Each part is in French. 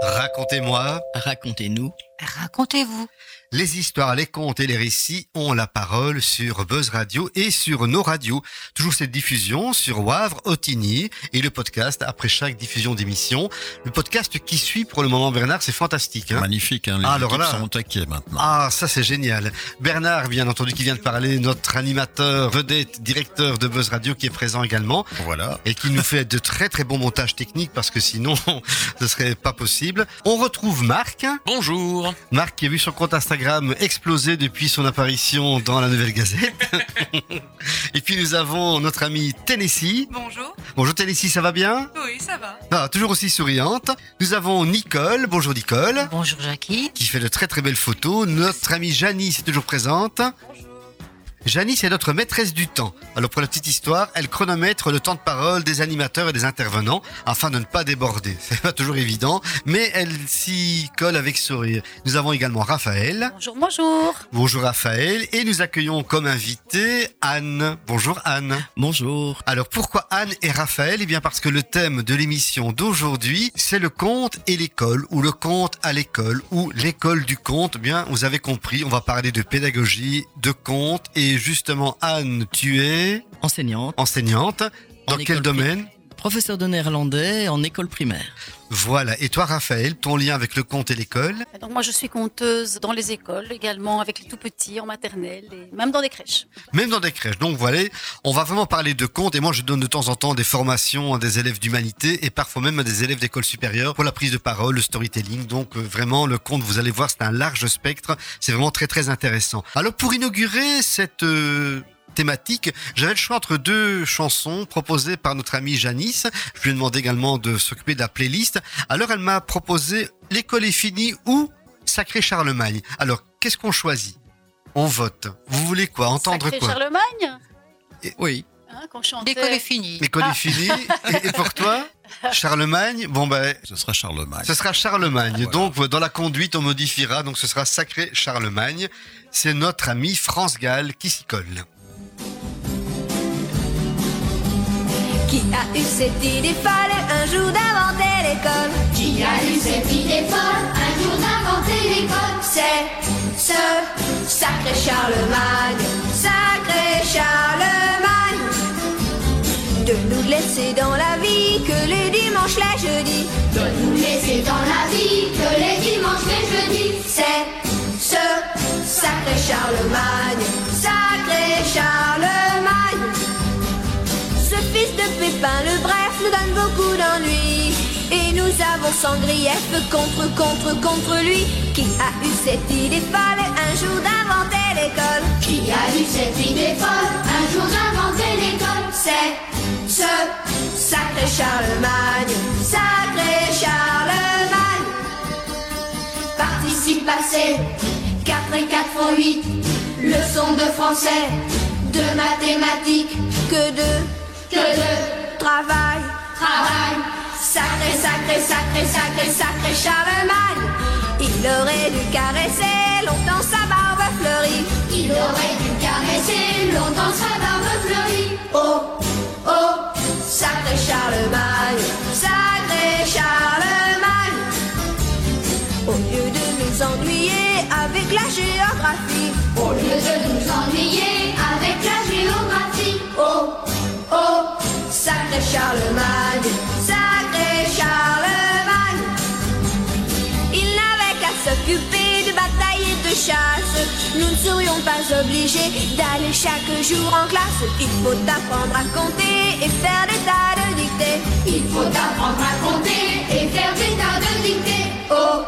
Racontez-moi. Racontez-nous. Racontez-vous. Les histoires, les contes et les récits ont la parole sur Buzz Radio et sur nos radios. Toujours cette diffusion sur Wavre, Otigny et le podcast après chaque diffusion d'émission. Le podcast qui suit pour le moment Bernard, c'est fantastique. Hein Magnifique, hein, les Ah, alors là- sont maintenant. ah, ça c'est génial. Bernard, bien entendu, qui vient de parler, notre animateur, vedette, directeur de Buzz Radio qui est présent également Voilà. et qui nous fait de très très bons montages techniques parce que sinon ce serait pas possible. On retrouve Marc. Bonjour. Marc qui a vu son compte Instagram exploser depuis son apparition dans la Nouvelle Gazette. Et puis nous avons notre amie Tennessee. Bonjour. Bonjour Tennessee, ça va bien? Oui, ça va. ah, Toujours aussi souriante. Nous avons Nicole. Bonjour Nicole. Bonjour Jackie. Qui fait de très très belles photos. Notre amie Janice est toujours présente. Janice est notre maîtresse du temps. Alors pour la petite histoire, elle chronomètre le temps de parole des animateurs et des intervenants afin de ne pas déborder. C'est pas toujours évident, mais elle s'y colle avec sourire. Nous avons également Raphaël. Bonjour, bonjour. Bonjour Raphaël et nous accueillons comme invité Anne. Bonjour Anne. Bonjour. Alors pourquoi Anne et Raphaël? Eh bien parce que le thème de l'émission d'aujourd'hui c'est le conte et l'école ou le conte à l'école ou l'école du conte. Eh Bien vous avez compris, on va parler de pédagogie, de conte et justement Anne tu es Enseignante. enseignante. Dans En quel domaine? Professeur de néerlandais en école primaire. Voilà. Et toi Raphaël, ton lien avec le conte et l'école? Donc moi je suis conteuse dans les écoles également avec les tout petits en maternelle et même dans des crèches. Même dans des crèches. Donc voilà, on va vraiment parler de contes et moi je donne de temps en temps des formations à des élèves d'humanité et parfois même à des élèves d'école supérieure pour la prise de parole, le storytelling. Donc euh, vraiment le conte, vous allez voir, c'est un large spectre. C'est vraiment très très intéressant. Alors pour inaugurer cette euh, thématique, j'avais le choix entre deux chansons proposées par notre amie Janice. Je lui ai demandé également de s'occuper de la playlist. Alors elle m'a proposé L'école est finie ou Sacré Charlemagne. Alors qu'est-ce qu'on choisit? On vote. Vous voulez quoi? Entendre Sacré quoi? Charlemagne? Oui. hein, qu'on chantait. L'école est finie. L'école Ah. est finie. Et, et pour toi? Charlemagne? Bon ben, Ce sera Charlemagne. ce sera Charlemagne. Voilà. Donc dans la conduite, on modifiera. Donc ce sera Sacré Charlemagne. C'est notre ami France Gall qui s'y colle. Qui a eu cette idée folle un jour d'inventer l'école Qui a eu cette idée folle un jour d'inventer l'école C'est ce sacré Charlemagne, sacré Charlemagne. De nous laisser dans la vie que les dimanches, les jeudis. De nous laisser dans la vie que les dimanches, les jeudis C'est ce sacré Charlemagne, sacré Charlemagne. Fils de Pépin le Bref nous donne beaucoup d'ennuis. Et nous avons sans grief contre, contre, contre lui. Qui a eu cette idée folle un jour d'inventer l'école Qui a eu cette idée folle un jour d'inventer l'école C'est ce sacré Charlemagne, sacré Charlemagne. Participe passé 4 et 4 font 8 Leçon de français De mathématiques Que de Que de travail. travail Sacré, sacré, sacré, sacré, sacré Charlemagne. Il aurait dû caresser longtemps sa barbe fleurie. Il aurait dû caresser longtemps sa barbe fleurie Oh, oh, sacré Charlemagne, sacré Charlemagne. Au lieu de nous ennuyer avec la géographie, Au lieu de nous ennuyer avec la sacré Charlemagne, sacré Charlemagne. Il n'avait qu'à s'occuper de bataille et de chasse. Nous ne serions pas obligés d'aller chaque jour en classe. Il faut apprendre à compter et faire des tas de dictées. Il faut apprendre à compter et faire des tas de dictées Oh,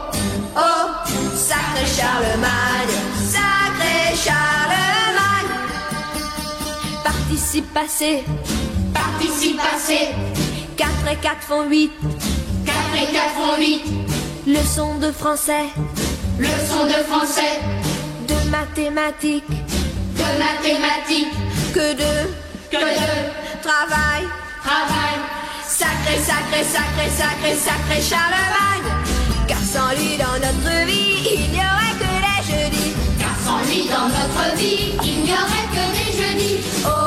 oh, sacré Charlemagne, sacré Charlemagne. Participe passé, Participe passé 4 et 4 font 8. 4 et 4 font 8 Leçon de français, Leçon de français. De mathématiques, De mathématiques. Que de Que de travail. travail. Sacré, sacré, sacré, sacré, sacré Charlemagne. Car sans lui dans notre vie, il n'y aurait que les jeudis. Car sans lui dans notre vie Il n'y aurait que des jeudis. Oh,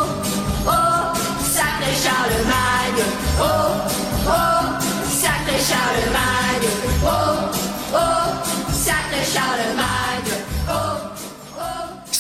Oh, oh, sacré Charlemagne. Oh,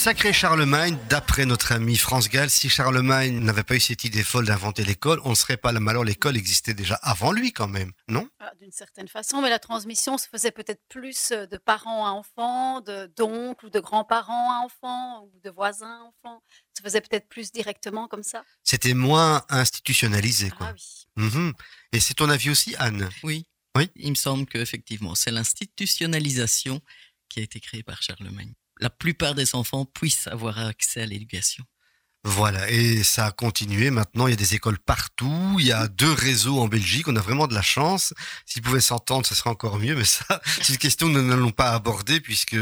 Sacré Charlemagne, d'après notre ami France Gall, si Charlemagne n'avait pas eu cette idée folle d'inventer l'école, on ne serait pas là. Mais alors l'école existait déjà avant lui quand même, non? Ah, D'une certaine façon, mais la transmission se faisait peut-être plus euh, de parents à enfants, de d'oncles ou de grands-parents à enfants ou de voisins à enfants. Se faisait peut-être plus directement comme ça? C'était moins institutionnalisé, quoi. Ah oui. Mhm. Et c'est ton avis aussi, Anne? Oui. Oui? Il me semble qu'effectivement, c'est l'institutionnalisation qui a été créée par Charlemagne. La plupart des enfants puissent avoir accès à l'éducation. Voilà, et ça a continué. Maintenant, il y a des écoles partout. Il y a deux réseaux en Belgique. On a vraiment de la chance. S'ils pouvaient s'entendre, ce serait encore mieux. Mais ça, c'est une question que nous n'allons pas aborder puisque,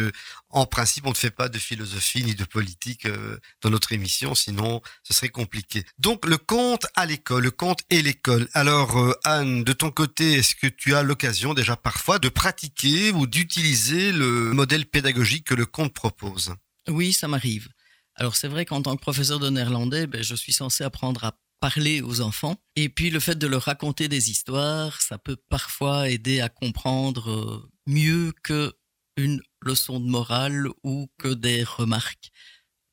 en principe, on ne fait pas de philosophie ni de politique euh, dans notre émission. Sinon, ce serait compliqué. Donc, le conte à l'école, le conte et l'école. Alors, euh, Anne, de ton côté, est-ce que tu as l'occasion déjà parfois de pratiquer ou d'utiliser le modèle pédagogique que le conte propose? Oui, ça m'arrive. Alors c'est vrai qu'en tant que professeur de néerlandais, ben, je suis censé apprendre à parler aux enfants. Et puis le fait de leur raconter des histoires, ça peut parfois aider à comprendre euh, mieux que une leçon de morale ou que des remarques.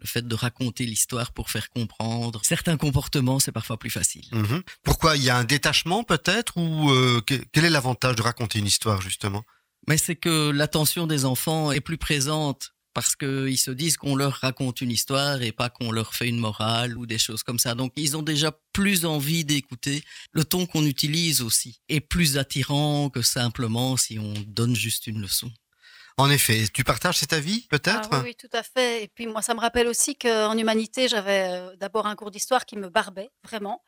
Le fait de raconter l'histoire pour faire comprendre certains comportements, c'est parfois plus facile. Mhm. Pourquoi? Il y a un détachement peut-être? Ou euh, que- quel est l'avantage de raconter une histoire justement? Mais c'est que l'attention des enfants est plus présente parce qu'ils se disent qu'on leur raconte une histoire et pas qu'on leur fait une morale ou des choses comme ça. Donc ils ont déjà plus envie d'écouter. Le ton qu'on utilise aussi est plus attirant que simplement si on donne juste une leçon. En effet, tu partages cet avis peut-être? Ah oui, oui, tout à fait. Et puis moi, ça me rappelle aussi qu'en humanité, j'avais euh, d'abord un cours d'histoire qui me barbait, vraiment.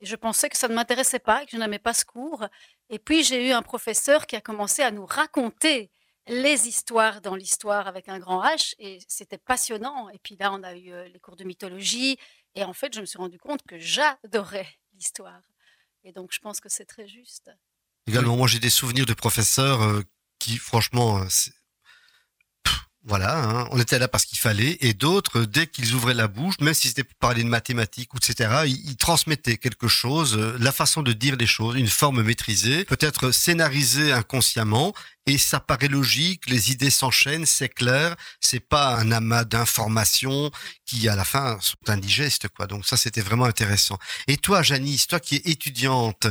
Et je pensais que ça ne m'intéressait pas et que je n'aimais pas ce cours. Et puis j'ai eu un professeur qui a commencé à nous raconter les histoires dans l'histoire avec un grand H et c'était passionnant. Et puis là, on a eu euh, les cours de mythologie et en fait, je me suis rendu compte que j'adorais l'histoire. Et donc, je pense que c'est très juste. Également, moi j'ai des souvenirs de professeurs euh, qui, franchement, euh, voilà, hein, on était là parce qu'il fallait, et d'autres, dès qu'ils ouvraient la bouche, même si c'était pour parler de mathématiques etc., ils, ils transmettaient quelque chose, euh, la façon de dire les choses, une forme maîtrisée, peut-être scénarisée inconsciemment, et ça paraît logique, les idées s'enchaînent, c'est clair, c'est pas un amas d'informations qui, à la fin, sont indigestes, quoi. Donc ça, c'était vraiment intéressant. Et toi, Janice, toi qui es étudiante,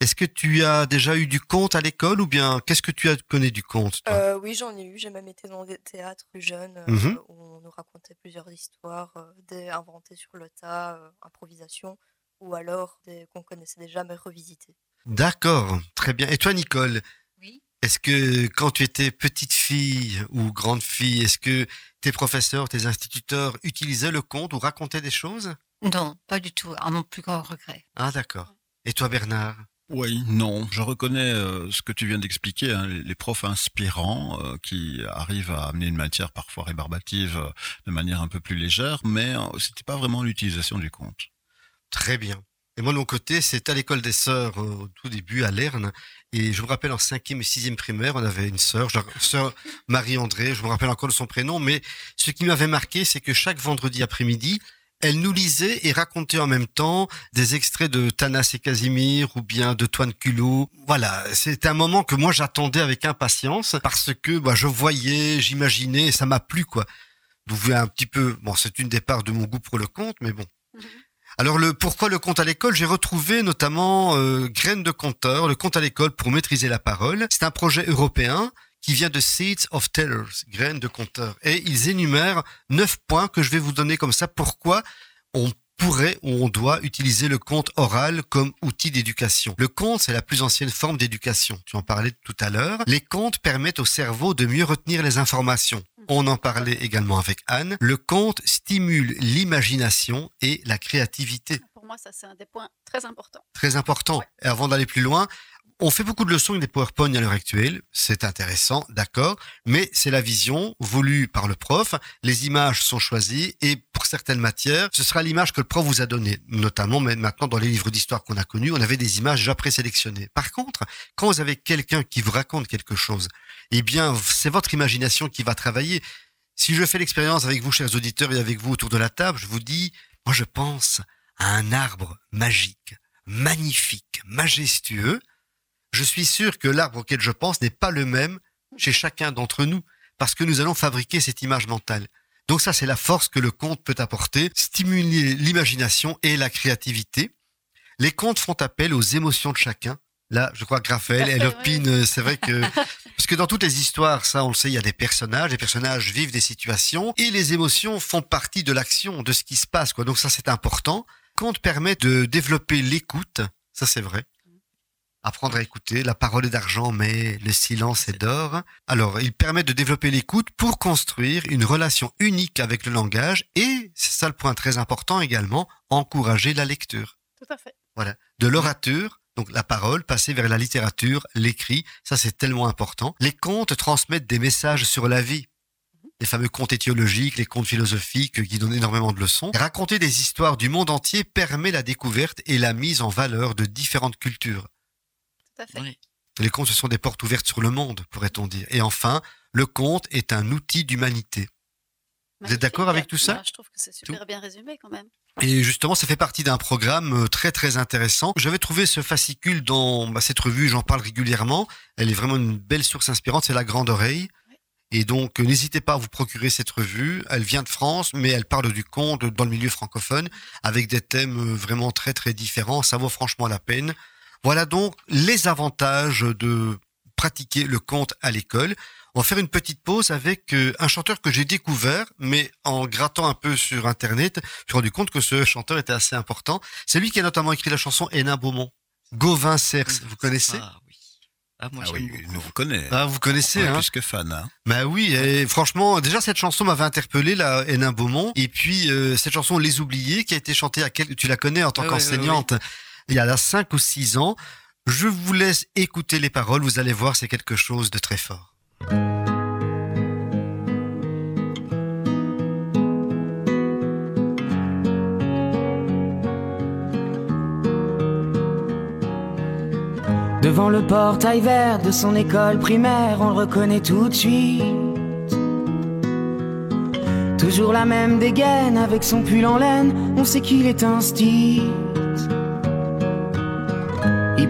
est-ce que tu as déjà eu du conte à l'école ou bien qu'est-ce que tu as connais du conte toi? Euh, oui, j'en ai eu. J'ai même été dans des théâtres jeunes euh, Mhm. où on nous racontait plusieurs histoires, euh, des inventées sur le tas, euh, improvisation, ou alors des qu'on connaissait déjà mais revisitées. D'accord, très bien. Et toi, Nicole Oui. Est-ce que quand tu étais petite fille ou grande fille, est-ce que tes professeurs, tes instituteurs utilisaient le conte ou racontaient des choses? Non, pas du tout, à mon plus grand regret. Ah, d'accord. Et toi, Bernard? Oui, non. Je reconnais euh, ce que tu viens d'expliquer, hein, les, profs inspirants euh, qui arrivent à amener une matière parfois rébarbative euh, de manière un peu plus légère, mais euh, c'était pas vraiment l'utilisation du conte. Très bien. Et moi, de mon côté, c'est à l'école des sœurs euh, au tout début, à Lerne. Et je me rappelle en cinquième et sixième primaire, on avait une sœur, sœur Marie-André, je me rappelle encore de son prénom. Mais ce qui m'avait marqué, c'est que chaque vendredi après-midi, elle nous lisait et racontait en même temps des extraits de Tanas et Casimir ou bien de Toine Culot. Voilà, c'est un moment que moi j'attendais avec impatience parce que bah, je voyais, j'imaginais, et ça m'a plu quoi. Vous voyez un petit peu, bon, c'est une des parts de mon goût pour le conte, mais bon. Alors le pourquoi le conte à l'école, j'ai retrouvé notamment euh, Graines de conteur, le conte à l'école pour maîtriser la parole. C'est un projet européen qui vient de Seeds of Tellers, Graines de conteur. Et ils énumèrent neuf points que je vais vous donner comme ça. Pourquoi on pourrait ou on doit utiliser le conte oral comme outil d'éducation? Le conte, c'est la plus ancienne forme d'éducation. Tu en parlais tout à l'heure. Les contes permettent au cerveau de mieux retenir les informations. On en parlait également avec Anne. Le conte stimule l'imagination et la créativité. Pour moi, ça, c'est un des points très importants. Très important. Et avant d'aller plus loin, on fait beaucoup de leçons des PowerPoint à l'heure actuelle. C'est intéressant, d'accord. Mais c'est la vision voulue par le prof. Les images sont choisies et pour certaines matières, ce sera l'image que le prof vous a donnée. Notamment, maintenant, dans les livres d'histoire qu'on a connus, on avait des images déjà présélectionnées. Par contre, quand vous avez quelqu'un qui vous raconte quelque chose, eh bien, c'est votre imagination qui va travailler. Si je fais l'expérience avec vous, chers auditeurs, et avec vous autour de la table, je vous dis, moi, je pense à un arbre magique, magnifique, majestueux. Je suis sûr que l'arbre auquel je pense n'est pas le même chez chacun d'entre nous, parce que nous allons fabriquer cette image mentale. Donc ça, c'est la force que le conte peut apporter, stimuler l'imagination et la créativité. Les contes font appel aux émotions de chacun. Là, je crois que Raphaël, elle opine, c'est vrai que... Parce que dans toutes les histoires, ça on le sait, il y a des personnages, les personnages vivent des situations, et les émotions font partie de l'action, de ce qui se passe. Quoi. Donc ça, c'est important. Conte permet de développer l'écoute, ça c'est vrai. Apprendre à écouter, la parole est d'argent, mais le silence est d'or. Alors, il permet de développer l'écoute pour construire une relation unique avec le langage et, c'est ça le point très important également, encourager la lecture. Tout à fait. Voilà. De l'orature, donc la parole, passer vers la littérature, l'écrit, ça c'est tellement important. Les contes transmettent des messages sur la vie. Les fameux contes étiologiques, les contes philosophiques qui donnent énormément de leçons. Raconter des histoires du monde entier permet la découverte et la mise en valeur de différentes cultures. Tout à fait. Oui. Les contes, ce sont des portes ouvertes sur le monde, pourrait-on dire. Et enfin, le conte est un outil d'humanité. Vous êtes d'accord avec tout ça Moi, Je trouve que c'est super bien résumé quand même. Et justement, ça fait partie d'un programme euh, très très intéressant. J'avais trouvé ce fascicule dans bah, cette revue, j'en parle régulièrement. Elle est vraiment une belle source inspirante, c'est La Grande Oreille. Et donc, euh, n'hésitez pas à vous procurer cette revue. Elle vient de France, mais elle parle du conte dans le milieu francophone, avec des thèmes euh, vraiment très très différents. Ça vaut franchement la peine. Voilà donc les avantages de pratiquer le conte à l'école. On va faire une petite pause avec euh, un chanteur que j'ai découvert, mais en grattant un peu sur Internet, je me suis rendu compte que ce chanteur était assez important. C'est lui qui a notamment écrit la chanson Hénin Beaumont. Gauvin Cers, vous connaissez? Ah oui. Ah, moi Ah oui, nous reconnaît. Ah, vous connaissez, Ouais, hein? plus que fan. Hein. Bah oui, et franchement, déjà cette chanson m'avait interpellé, la Hénin Beaumont. Et puis euh, cette chanson Les Oubliés, qui a été chantée à quel... Tu la connais en tant qu'enseignante? Il y a là 5 ou 6 ans. Je vous laisse écouter les paroles, vous allez voir, c'est quelque chose de très fort. Devant le portail vert de son école primaire, on le reconnaît tout de suite. Toujours la même dégaine avec son pull en laine, on sait qu'il est un style.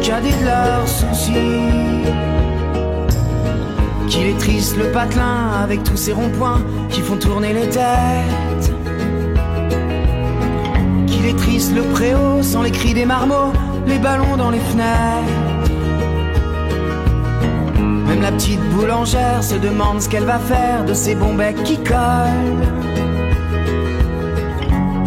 de leurs. Qu'il est triste le patelin avec tous ces ronds-points qui font tourner les têtes. Qu'il est triste le préau sans les cris des marmots, les ballons dans les fenêtres. Même la petite boulangère se demande ce qu'elle va faire de ces bons becs qui collent.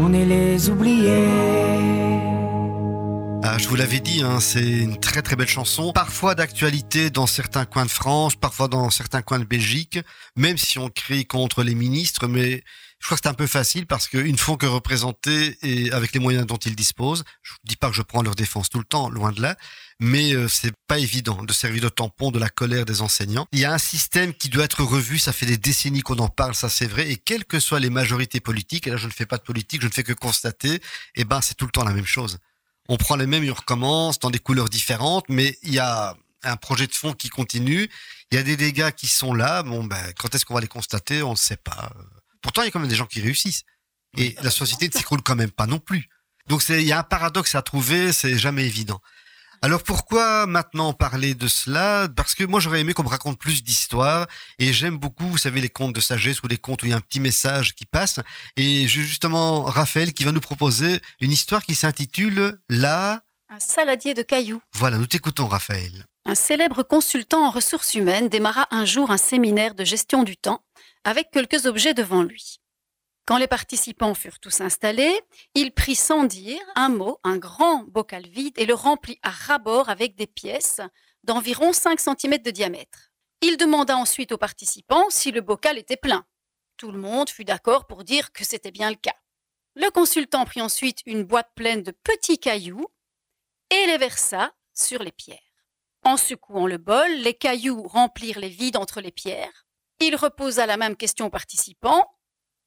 On est les oubliés. Ah, je vous l'avais dit, hein, c'est une très très belle chanson, parfois d'actualité dans certains coins de France, parfois dans certains coins de Belgique, même si on crie contre les ministres, mais je crois que c'est un peu facile parce qu'ils ne font que représenter et avec les moyens dont ils disposent. Je ne dis pas que je prends leur défense tout le temps, loin de là, mais euh, c'est pas évident de servir de tampon de la colère des enseignants. Il y a un système qui doit être revu, ça fait des décennies qu'on en parle, ça c'est vrai, et quelles que soient les majorités politiques, et là je ne fais pas de politique, je ne fais que constater, eh ben c'est tout le temps la même chose. On prend les mêmes et on recommence dans des couleurs différentes, mais il y a un projet de fond qui continue. Il y a des dégâts qui sont là. Bon, ben, quand est-ce qu'on va les constater On ne sait pas. Pourtant, il y a quand même des gens qui réussissent. Et la société ne s'écroule quand même pas non plus. Donc il y a un paradoxe à trouver, c'est jamais évident. Alors pourquoi maintenant parler de cela? Parce que moi j'aurais aimé qu'on me raconte plus d'histoires et j'aime beaucoup, vous savez, les contes de sagesse ou les contes où il y a un petit message qui passe. Et j'ai justement Raphaël qui va nous proposer une histoire qui s'intitule La... Un saladier de cailloux. Voilà, nous t'écoutons Raphaël. Un célèbre consultant en ressources humaines démarra un jour un séminaire de gestion du temps avec quelques objets devant lui. Quand les participants furent tous installés, il prit sans dire un mot un grand bocal vide et le remplit à ras-bord avec des pièces d'environ 5 cm de diamètre. Il demanda ensuite aux participants si le bocal était plein. Tout le monde fut d'accord pour dire que c'était bien le cas. Le consultant prit ensuite une boîte pleine de petits cailloux et les versa sur les pierres. En secouant le bol, les cailloux remplirent les vides entre les pierres. Il reposa la même question aux participants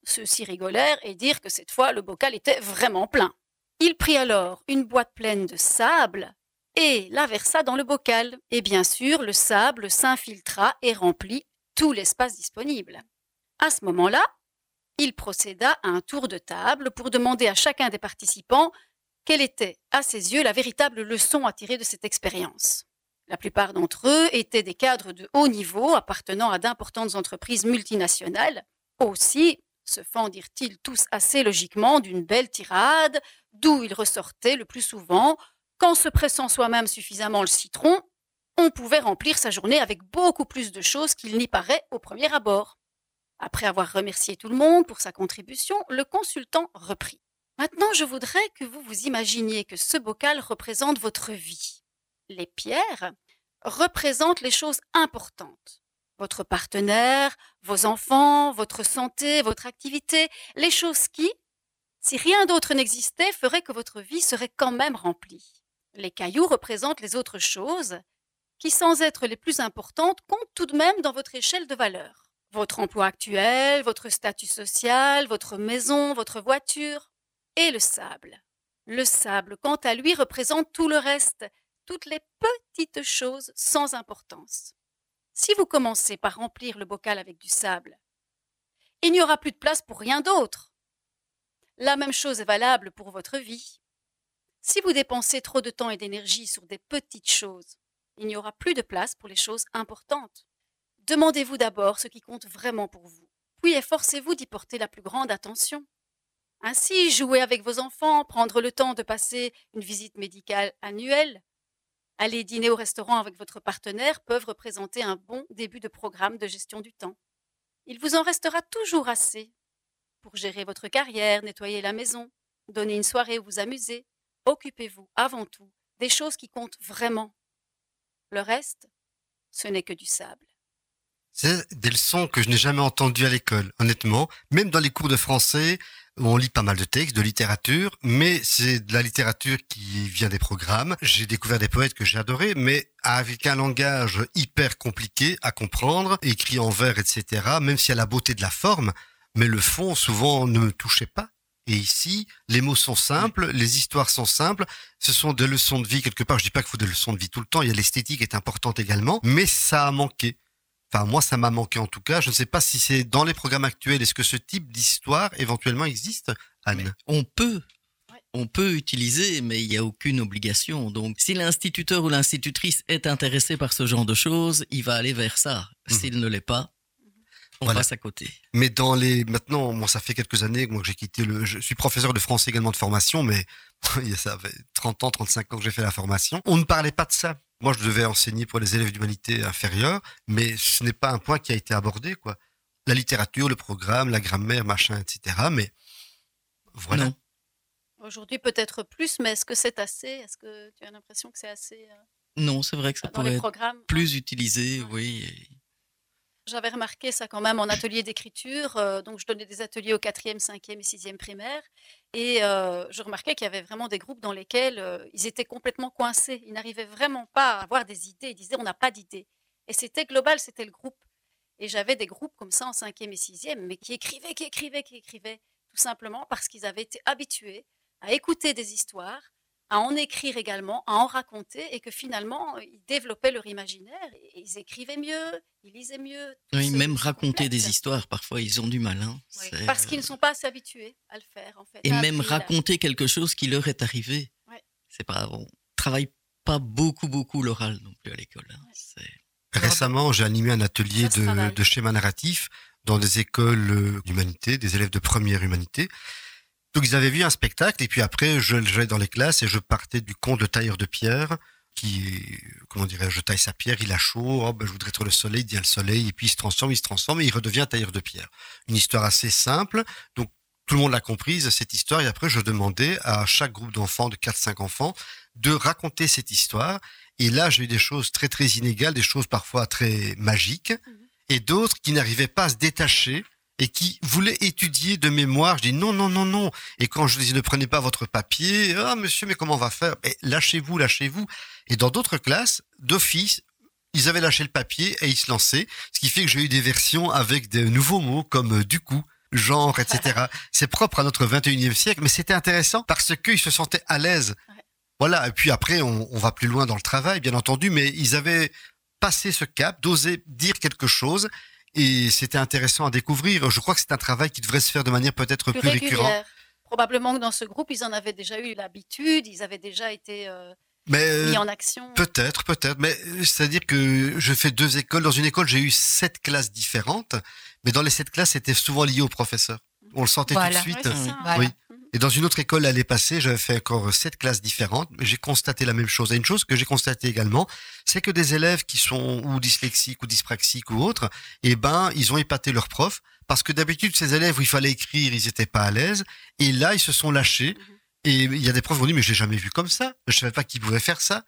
ceux-ci rigolèrent et dirent que cette fois le bocal était vraiment plein. Il prit alors une boîte pleine de sable et la versa dans le bocal. Et bien sûr, le sable s'infiltra et remplit tout l'espace disponible. À ce moment-là, il procéda à un tour de table pour demander à chacun des participants quelle était, à ses yeux, la véritable leçon à tirer de cette expérience. La plupart d'entre eux étaient des cadres de haut niveau appartenant à d'importantes entreprises multinationales. Aussi, se fendirent-ils tous assez logiquement d'une belle tirade, d'où ils ressortaient le plus souvent qu'en se pressant soi-même suffisamment le citron, on pouvait remplir sa journée avec beaucoup plus de choses qu'il n'y paraît au premier abord. Après avoir remercié tout le monde pour sa contribution, le consultant reprit. Maintenant, je voudrais que vous vous imaginiez que ce bocal représente votre vie. Les pierres représentent les choses importantes votre partenaire, vos enfants, votre santé, votre activité, les choses qui, si rien d'autre n'existait, feraient que votre vie serait quand même remplie. Les cailloux représentent les autres choses qui, sans être les plus importantes, comptent tout de même dans votre échelle de valeur. Votre emploi actuel, votre statut social, votre maison, votre voiture, et le sable. Le sable, quant à lui, représente tout le reste, toutes les petites choses sans importance. Si vous commencez par remplir le bocal avec du sable, il n'y aura plus de place pour rien d'autre. La même chose est valable pour votre vie. Si vous dépensez trop de temps et d'énergie sur des petites choses, il n'y aura plus de place pour les choses importantes. Demandez-vous d'abord ce qui compte vraiment pour vous, puis efforcez-vous d'y porter la plus grande attention. Ainsi, jouer avec vos enfants, prendre le temps de passer une visite médicale annuelle, Aller dîner au restaurant avec votre partenaire peuvent représenter un bon début de programme de gestion du temps. Il vous en restera toujours assez pour gérer votre carrière, nettoyer la maison, donner une soirée où vous amuser. Occupez-vous avant tout des choses qui comptent vraiment. Le reste, ce n'est que du sable. C'est des leçons que je n'ai jamais entendues à l'école, honnêtement. Même dans les cours de français, on lit pas mal de textes, de littérature, mais c'est de la littérature qui vient des programmes. J'ai découvert des poètes que j'ai adorés, mais avec un langage hyper compliqué à comprendre, écrit en vers, etc., même s'il y a la beauté de la forme, mais le fond, souvent, ne me touchait pas. Et ici, les mots sont simples, les histoires sont simples, ce sont des leçons de vie quelque part. Je dis pas qu'il faut des leçons de vie tout le temps, il y a l'esthétique est importante également, mais ça a manqué. Enfin, moi, ça m'a manqué en tout cas. Je ne sais pas si c'est dans les programmes actuels. Est-ce que ce type d'histoire éventuellement existe, Anne On peut. On peut utiliser, mais il n'y a aucune obligation. Donc, si l'instituteur ou l'institutrice est intéressé par ce genre de choses, il va aller vers ça. Mhm. S'il ne l'est pas, On Voilà. passe à côté. Mais dans les maintenant, moi, ça fait quelques années moi, que j'ai quitté le. Je suis professeur de français également de formation, mais ça fait 30 ans, 35 ans que j'ai fait la formation. On ne parlait pas de ça. Moi, je devais enseigner pour les élèves d'humanité inférieure, mais ce n'est pas un point qui a été abordé, quoi. La littérature, le programme, la grammaire, machin, etc. Mais voilà. Non. Aujourd'hui, peut-être plus, mais est-ce que c'est assez? Est-ce que tu as l'impression que c'est assez euh, Non, c'est vrai que ça dans les pourrait être programmes? plus utilisé, Ouais. oui. J'avais remarqué ça quand même en atelier d'écriture. euh, donc, je donnais des ateliers au 4e, 5e et 6e primaire. Et euh, je remarquais qu'il y avait vraiment des groupes dans lesquels euh, ils étaient complètement coincés. Ils n'arrivaient vraiment pas à avoir des idées. Ils disaient on n'a pas d'idées. Et c'était global, c'était le groupe. Et j'avais des groupes comme ça en 5e et 6e, mais qui écrivaient, qui écrivaient, qui écrivaient, tout simplement parce qu'ils avaient été habitués à écouter des histoires, à en écrire également, à en raconter, et que finalement, euh, ils développaient leur imaginaire, et ils écrivaient mieux, ils lisaient mieux. Oui, même raconter des histoires, parfois, ils ont du mal. hein. Oui. Parce euh, qu'ils ne sont pas assez habitués à le faire, en fait. Et même appris, là. raconter quelque chose qui leur est arrivé. Ouais. C'est pas, on travaille pas beaucoup, beaucoup l'oral non plus à l'école. hein. Récemment, j'ai animé un atelier Ça de, de schéma narratif dans des écoles euh, d'humanité, des élèves de première humanité. Donc ils avaient vu un spectacle et puis après je j'allais dans les classes et je partais du conte de tailleur de pierre qui comment dirais-je, je taille sa pierre, il a chaud, oh, ben, je voudrais être le soleil, il devient le soleil et puis il se transforme, il se transforme et il redevient tailleur de pierre. Une histoire assez simple, donc tout le monde l'a comprise cette histoire et après je demandais à chaque groupe d'enfants de 4-5 enfants de raconter cette histoire. Et là j'ai eu des choses très très inégales, des choses parfois très magiques et d'autres qui n'arrivaient pas à se détacher et qui voulaient étudier de mémoire. Je dis non, non, non, non. Et quand je dis ne prenez pas votre papier, ah monsieur, mais comment on va faire? Eh, Lâchez-vous, lâchez-vous. Et dans d'autres classes, d'office, ils avaient lâché le papier et ils se lançaient. Ce qui fait que j'ai eu des versions avec de nouveaux mots comme euh, du coup, genre, etc. C'est propre à notre 21e siècle, mais c'était intéressant parce qu'ils se sentaient à l'aise. Ouais. Voilà. Et puis après, on, on va plus loin dans le travail, bien entendu, mais ils avaient passé ce cap, d'oser dire quelque chose. Et c'était intéressant à découvrir. Je crois que c'est un travail qui devrait se faire de manière peut-être plus plus, récurrente. régulière. Probablement que dans ce groupe, ils en avaient déjà eu l'habitude, ils avaient déjà été euh, Mais euh, mis en action. Peut-être, peut-être. Mais euh, c'est-à-dire que je fais deux écoles. Dans une école, j'ai eu sept classes différentes. Mais dans les sept classes, c'était souvent lié au professeur. On le sentait Voilà. tout de suite. Voilà. Oui. Et dans une autre école l'année passée, j'avais fait encore sept classes différentes, mais j'ai constaté la même chose. Et une chose que j'ai constatée également, c'est que des élèves qui sont ou dyslexiques ou dyspraxiques ou autres, eh ben, ils ont épaté leurs profs parce que d'habitude, ces élèves où il fallait écrire, ils étaient pas à l'aise. Et là, ils se sont lâchés. Et il y a des profs qui ont dit, mais je l'ai jamais vu comme ça. Je savais pas qu'ils pouvaient faire ça.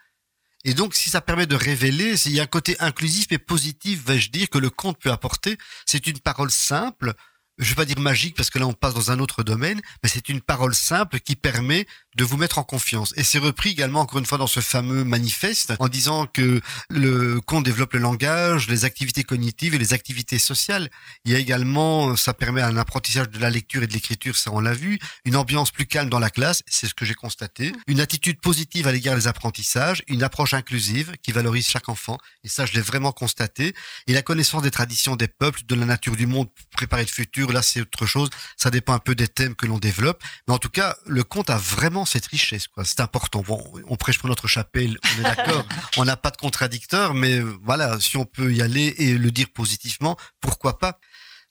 Et donc, si ça permet de révéler, s'il y a un côté inclusif et positif, vais-je dire, que le conte peut apporter, c'est une parole simple, je vais pas dire magique parce que là on passe dans un autre domaine, mais c'est une parole simple qui permet de vous mettre en confiance. Et c'est repris également encore une fois dans ce fameux manifeste en disant que le conte développe le langage, les activités cognitives et les activités sociales. Il y a également, ça permet un apprentissage de la lecture et de l'écriture, ça on l'a vu, une ambiance plus calme dans la classe, c'est ce que j'ai constaté, une attitude positive à l'égard des apprentissages, une approche inclusive qui valorise chaque enfant, et ça je l'ai vraiment constaté, et la connaissance des traditions des peuples, de la nature du monde, préparer le futur, là c'est autre chose, ça dépend un peu des thèmes que l'on développe, mais en tout cas, le conte a vraiment cette richesse, quoi. C'est important. Bon, on prêche pour notre chapelle, on est d'accord, on n'a pas de contradicteur, mais euh, voilà, si on peut y aller et le dire positivement, pourquoi pas?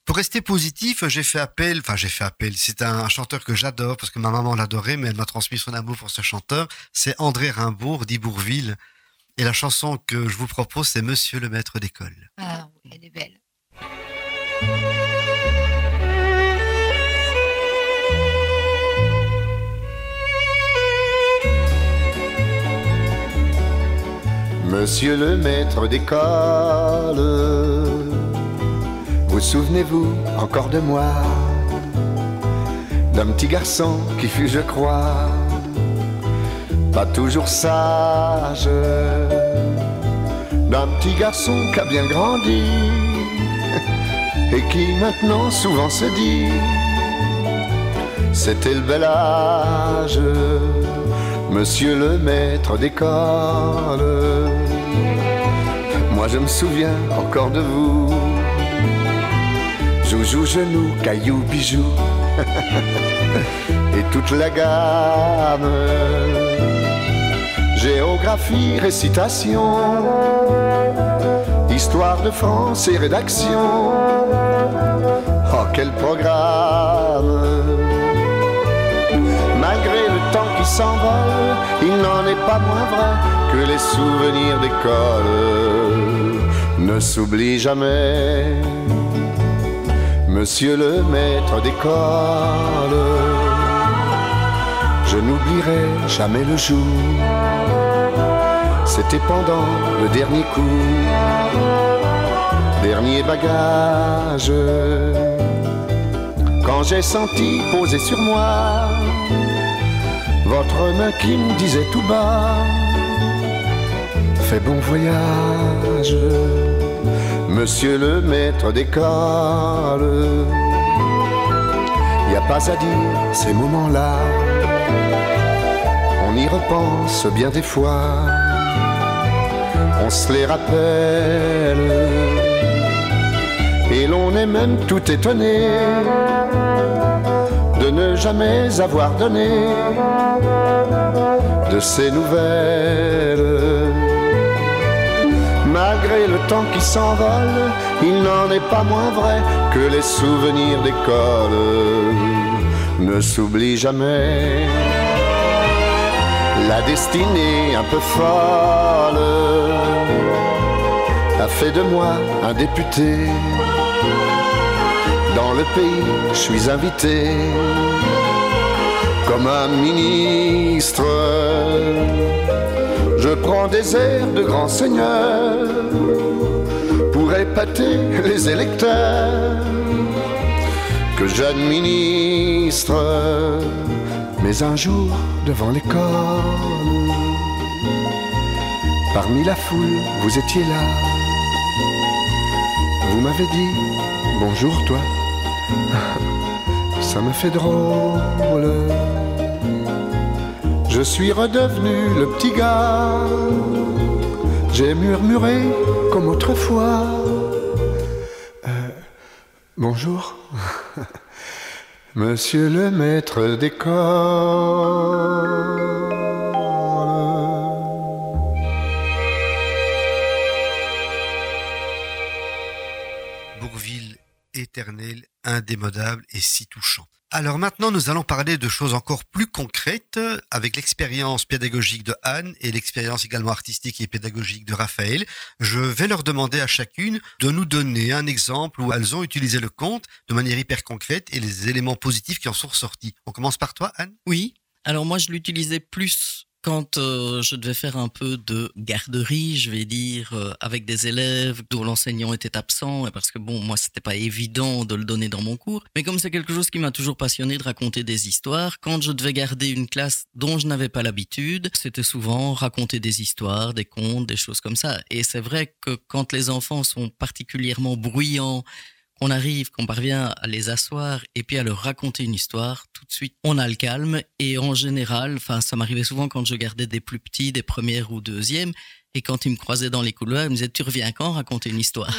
Pour rester positif, j'ai fait appel, enfin j'ai fait appel, c'est un chanteur que j'adore parce que ma maman l'adorait, mais elle m'a transmis son amour pour ce chanteur. C'est André Rimbaud d'Ibourville. Et la chanson que je vous propose, c'est Monsieur le maître d'école. Ah oui, elle est belle. Monsieur le maître d'école, vous souvenez-vous encore de moi? D'un petit garçon qui fut, je crois, pas toujours sage. D'un petit garçon qui a bien grandi et qui maintenant souvent se dit C'était le bel âge, monsieur le maître d'école. Moi je me souviens encore de vous. Joujou, genou, caillou, bijou. Et toute la gamme. Géographie, récitation. Histoire de France et rédaction. Oh, quel programme Malgré le temps qui s'envole, il n'en est pas moins vrai que les souvenirs d'école ne s'oublient jamais. Monsieur le maître d'école, je n'oublierai jamais le jour. C'était pendant le dernier coup, dernier bagage. Quand j'ai senti poser sur moi votre main qui me disait tout bas, fais bon voyage, monsieur le maître d'école. Y a pas à dire ces moments-là, on y repense bien des fois, on se les rappelle, et l'on est même tout étonné de ne jamais avoir donné de ces nouvelles. Malgré le temps qui s'envole, il n'en est pas moins vrai que les souvenirs d'école ne s'oublient jamais. La destinée un peu folle a fait de moi un député. Dans le pays, je suis invité comme un ministre. Je prends des airs de grand seigneur pour épater les électeurs que j'administre. Mais un jour, devant l'école, parmi la foule, vous étiez là. Vous m'avez dit bonjour toi. Ça me fait drôle. Je suis redevenu le petit gars. J'ai murmuré comme autrefois. Euh, bonjour. Monsieur le maître d'école. Bourville éternel, indémodable et si touchant. Alors maintenant, nous allons parler de choses encore plus concrètes avec l'expérience pédagogique de Anne et l'expérience également artistique et pédagogique de Raphaël. Je vais leur demander à chacune de nous donner un exemple où elles ont utilisé le conte de manière hyper concrète et les éléments positifs qui en sont ressortis. On commence par toi, Anne? Oui. Alors moi, je l'utilisais plus quand euh, je devais faire un peu de garderie, je vais dire, euh, avec des élèves dont l'enseignant était absent, et parce que bon, moi, c'était pas évident de le donner dans mon cours. Mais comme c'est quelque chose qui m'a toujours passionné de raconter des histoires, quand je devais garder une classe dont je n'avais pas l'habitude, c'était souvent raconter des histoires, des contes, des choses comme ça. Et c'est vrai que quand les enfants sont particulièrement bruyants, on arrive, qu'on parvient à les asseoir et puis à leur raconter une histoire, tout de suite, on a le calme. Et en général, enfin, ça m'arrivait souvent quand je gardais des plus petits, des premières ou deuxièmes, et quand ils me croisaient dans les couloirs, ils me disaient, tu reviens quand raconter une histoire?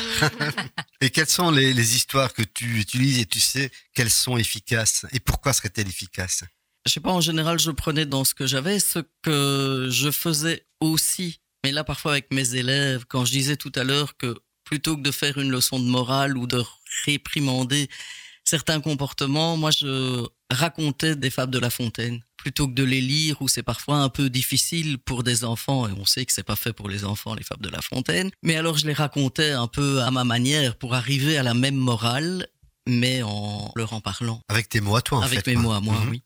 Et quelles sont les, les histoires que tu utilises et tu sais qu'elles sont efficaces Et pourquoi seraient-elles efficaces? Je sais pas, en général, je prenais dans ce que j'avais, ce que je faisais aussi. Mais là, parfois avec mes élèves, quand je disais tout à l'heure que plutôt que de faire une leçon de morale ou de réprimander certains comportements, moi je racontais des fables de La Fontaine plutôt que de les lire où c'est parfois un peu difficile pour des enfants et on sait que c'est pas fait pour les enfants les fables de La Fontaine. Mais alors je les racontais un peu à ma manière pour arriver à la même morale mais en leur en parlant. Avec tes mots à toi, en Avec fait. mes quoi. mots à moi, Mhm. oui.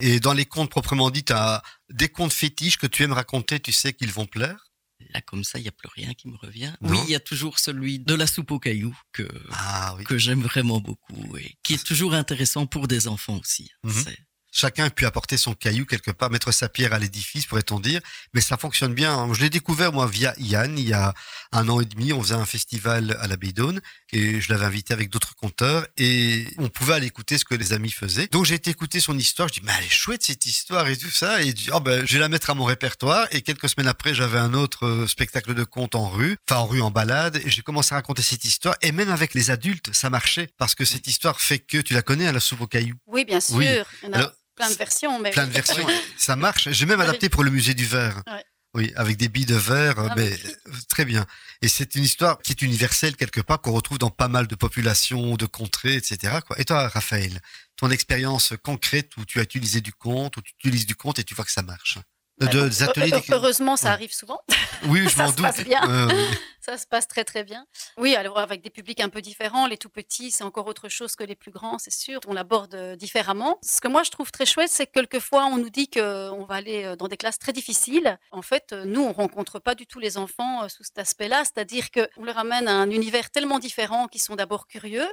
Et dans les contes proprement dits, tu as des contes fétiches que tu aimes raconter, tu sais qu'ils vont plaire? Là, comme ça, il n'y a plus rien qui me revient. Non. Oui, il y a toujours celui de la soupe aux cailloux que, Ah oui. que j'aime vraiment beaucoup et qui est toujours intéressant pour des enfants aussi. Mhm. Chacun a pu apporter son caillou quelque part, mettre sa pierre à l'édifice, pourrait-on dire. Mais ça fonctionne bien. Je l'ai découvert, moi, via Yann, il y a un an et demi. On faisait un festival à la d'Aune et je l'avais invité avec d'autres conteurs et on pouvait aller écouter ce que les amis faisaient. Donc, j'ai été écouter son histoire. Je dis, mais elle est chouette, cette histoire et tout ça. Et je oh, ben, je vais la mettre à mon répertoire. Et quelques semaines après, j'avais un autre euh, spectacle de contes en rue, enfin, en rue, en balade. Et j'ai commencé à raconter cette histoire. Et même avec les adultes, ça marchait parce que cette histoire fait que, tu la connais, à la soupe aux cailloux. Oui, bien sûr. Oui. Alors, plein de versions. Mais plein de versions. Ça marche. J'ai même adapté pour le musée du verre. Ouais. Oui, avec des billes de verre, Ah, mais très bien. Et c'est une histoire qui est universelle quelque part, qu'on retrouve dans pas mal de populations, de contrées, etc. Quoi. Et toi, Raphaël, ton expérience concrète où tu as utilisé du conte, où tu utilises du conte et tu vois que ça marche? De- des ateliers. Heureusement, ça arrive souvent. Oui, je m'en doute. passe bien. Euh, oui. Ça se passe très très bien. Oui, alors avec des publics un peu différents, les tout petits, c'est encore autre chose que les plus grands, c'est sûr. On l'aborde euh, différemment. Ce que moi je trouve très chouette, c'est que quelquefois on nous dit qu'on va aller euh, dans des classes très difficiles. En fait, euh, nous, on rencontre pas du tout les enfants euh, sous cet aspect-là, c'est-à-dire qu'on leur amène à un univers tellement différent qu'ils sont d'abord curieux,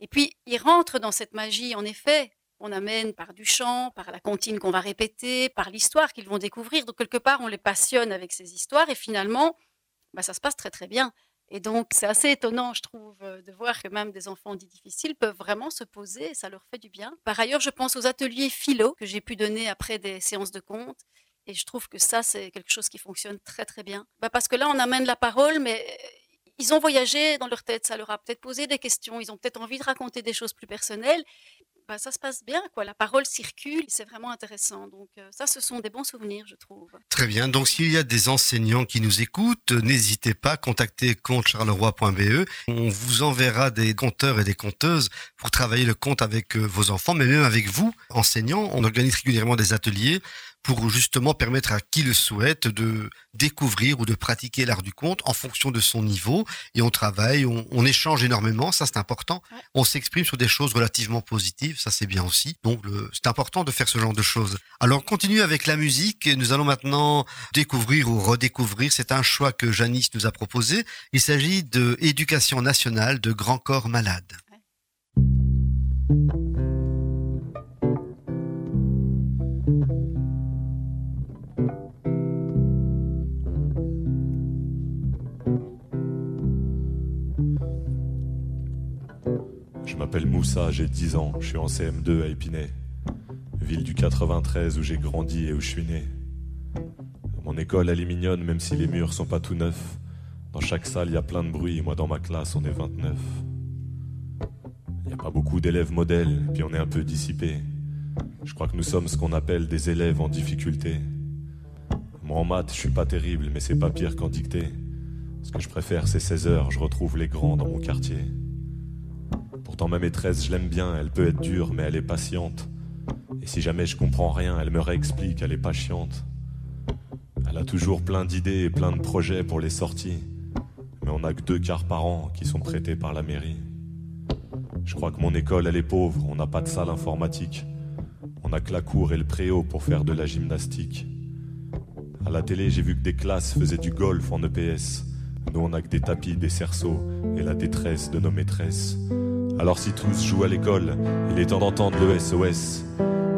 et puis ils rentrent dans cette magie. En effet, on amène par du chant, par la comptine qu'on va répéter, par l'histoire qu'ils vont découvrir. Donc quelque part, on les passionne avec ces histoires, et finalement, bah, ça se passe très très bien. Et donc, c'est assez étonnant, je trouve, euh, de voir que même des enfants dits difficiles peuvent vraiment se poser et ça leur fait du bien. Par ailleurs, je pense aux ateliers philo que j'ai pu donner après des séances de contes. Et je trouve que ça, c'est quelque chose qui fonctionne très très bien. Bah, parce que là, on amène la parole, mais ils ont voyagé dans leur tête. Ça leur a peut-être posé des questions. Ils ont peut-être envie de raconter des choses plus personnelles. Bah, ça se passe bien, quoi. La parole circule, c'est vraiment intéressant. Donc euh, ça, ce sont des bons souvenirs, je trouve. Très bien. Donc, s'il y a des enseignants qui nous écoutent, n'hésitez pas, contactez comptecharleroi.be. On vous enverra des conteurs et des conteuses pour travailler le compte avec euh, vos enfants, mais même avec vous, enseignants. On organise régulièrement des ateliers pour justement permettre à qui le souhaite de découvrir ou de pratiquer l'art du conte en fonction de son niveau. Et on travaille, on, on échange énormément, ça c'est important. Ouais. On s'exprime sur des choses relativement positives, ça c'est bien aussi. Donc c'est important de faire ce genre de choses. Alors on continue avec la musique nous allons maintenant découvrir ou redécouvrir. C'est un choix que Janice nous a proposé. Il s'agit de Éducation nationale de Grand Corps Malade. Je m'appelle Moussa, j'ai 10 ans, je suis en CM2 à Épinay, ville du 93 où j'ai grandi et où je suis né. Mon école, elle est mignonne, même si les murs sont pas tout neufs. Dans chaque salle, il y a plein de bruit, moi dans ma classe, on est 29. Il n'y a pas beaucoup d'élèves modèles, puis on est un peu dissipés. Je crois que nous sommes ce qu'on appelle des élèves en difficulté. Moi en maths, je suis pas terrible, mais c'est pas pire qu'en dictée. Ce que je préfère, c'est 16 heures, je retrouve les grands dans mon quartier. Pourtant ma maîtresse, je l'aime bien, elle peut être dure, mais elle est patiente. Et si jamais je comprends rien, elle me réexplique, elle est pas chiante. Elle a toujours plein d'idées et plein de projets pour les sorties. Mais on n'a que deux quarts par an qui sont prêtés par la mairie. Je crois que mon école, elle est pauvre, on n'a pas de salle informatique. On a que la cour et le préau pour faire de la gymnastique. À la télé, j'ai vu que des classes faisaient du golf en EPS. Nous, on a que des tapis, des cerceaux et la détresse de nos maîtresses. Alors si tous jouent à l'école, il est temps d'entendre le SOS.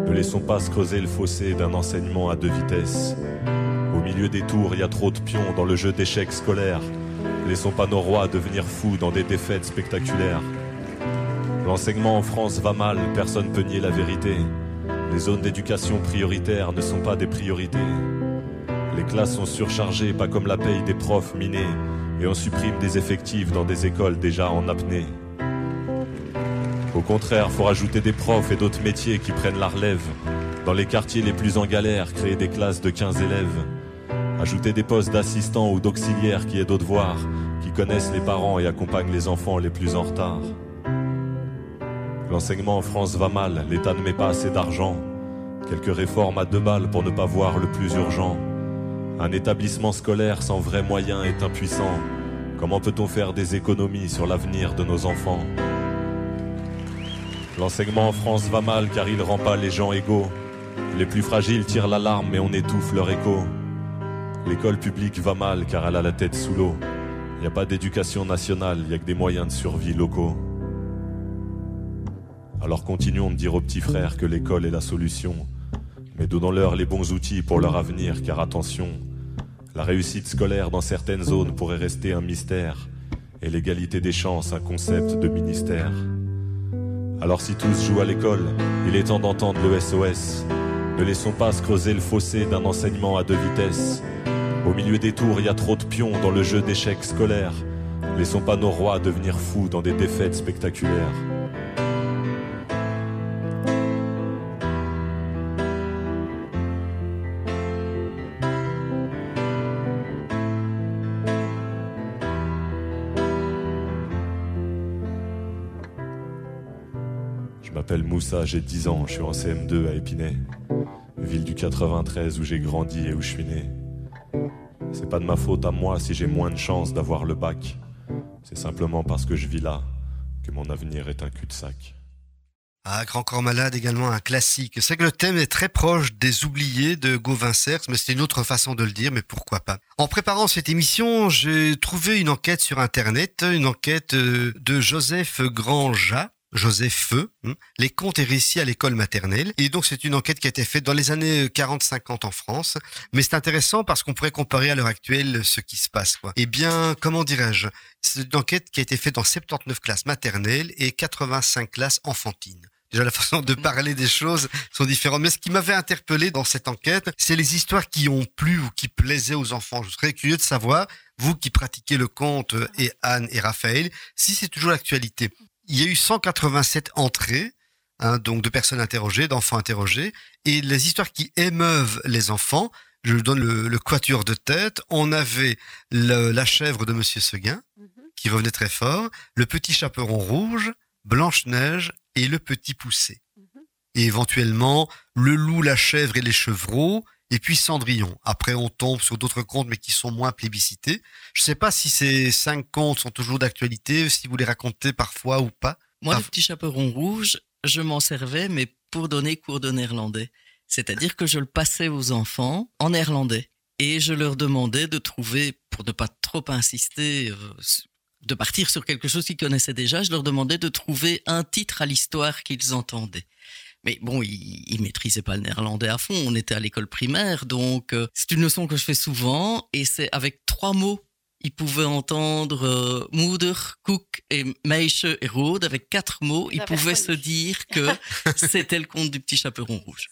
Ne laissons pas se creuser le fossé d'un enseignement à deux vitesses. Au milieu des tours, il y a trop de pions dans le jeu d'échecs scolaires. Laissons pas nos rois devenir fous dans des défaites spectaculaires. L'enseignement en France va mal, personne peut nier la vérité. Les zones d'éducation prioritaires ne sont pas des priorités. Les classes sont surchargées, pas comme la paye des profs minés. Et on supprime des effectifs dans des écoles déjà en apnée. Au contraire, faut rajouter des profs et d'autres métiers qui prennent la relève. Dans les quartiers les plus en galère, créer des classes de 15 élèves. Ajouter des postes d'assistants ou d'auxiliaires qui aident aux devoirs, qui connaissent les parents et accompagnent les enfants les plus en retard. L'enseignement en France va mal, l'État ne met pas assez d'argent. Quelques réformes à deux balles pour ne pas voir le plus urgent. Un établissement scolaire sans vrais moyens est impuissant. Comment peut-on faire des économies sur l'avenir de nos enfants? L'enseignement en France va mal car il rend pas les gens égaux. Les plus fragiles tirent l'alarme mais on étouffe leur écho. L'école publique va mal car elle a la tête sous l'eau. Il n'y a pas d'éducation nationale, il n'y a que des moyens de survie locaux. Alors continuons de dire aux petits frères que l'école est la solution. Mais donnons-leur les bons outils pour leur avenir, car attention, la réussite scolaire dans certaines zones pourrait rester un mystère, et l'égalité des chances un concept de ministère. Alors si tous jouent à l'école, il est temps d'entendre le SOS. Ne laissons pas se creuser le fossé d'un enseignement à deux vitesses. Au milieu des tours, il y a trop de pions dans le jeu d'échecs scolaires. Laissons pas nos rois devenir fous dans des défaites spectaculaires. M'appelle Moussa, j'ai 10 ans, je suis en CM2 à Épinay, ville du 93 où j'ai grandi et où je suis né. C'est pas de ma faute à moi si j'ai moins de chance d'avoir le bac. C'est simplement parce que je vis là que mon avenir est un cul-de-sac. Ah, Grand Corps Malade, également un classique. C'est que le thème est très proche des oubliés de Gauvin Cers, mais c'est une autre façon de le dire, mais pourquoi pas. En préparant cette émission, j'ai trouvé une enquête sur Internet, une enquête euh, de Joseph Grandja, Joseph Feu, hein, les contes et récits à l'école maternelle. Et donc c'est une enquête qui a été faite dans les années 40-50 en France. Mais c'est intéressant parce qu'on pourrait comparer à l'heure actuelle ce qui se passe. Quoi. Eh bien, comment dirais-je? C'est une enquête qui a été faite dans 79 classes maternelles et 85 classes enfantines. Déjà, la façon de parler des choses sont différentes. Mais ce qui m'avait interpellé dans cette enquête, c'est les histoires qui ont plu ou qui plaisaient aux enfants. Je serais curieux de savoir, vous qui pratiquez le conte et Anne et Raphaël, si c'est toujours l'actualité. Il y a eu 187 entrées, hein, donc de personnes interrogées, d'enfants interrogés, et les histoires qui émeuvent les enfants, je vous donne le, le quatuor de tête. On avait le- la chèvre de Monsieur Seguin, qui revenait très fort, le petit chaperon rouge, Blanche-Neige et le petit poussé. Et éventuellement, le loup, la chèvre et les chevreaux, et puis Cendrillon. Après, on tombe sur d'autres contes, mais qui sont moins plébiscités. Je ne sais pas si ces cinq contes sont toujours d'actualité, si vous les racontez parfois ou pas. Moi, Ah, le petit chaperon rouge, je m'en servais, mais pour donner cours de néerlandais. C'est-à-dire que je le passais aux enfants en néerlandais. Et je leur demandais de trouver, pour ne pas trop insister, euh, de partir sur quelque chose qu'ils connaissaient déjà, je leur demandais de trouver un titre à l'histoire qu'ils entendaient. Mais bon, ils, ils maîtrisaient pas le néerlandais à fond. On était à l'école primaire, donc euh, c'est une leçon que je fais souvent, et c'est avec trois mots. Ils pouvaient entendre euh, moeder, koek et meisje et rode avec quatre mots. Ils La pouvaient se dire que c'était le conte du petit chaperon rouge.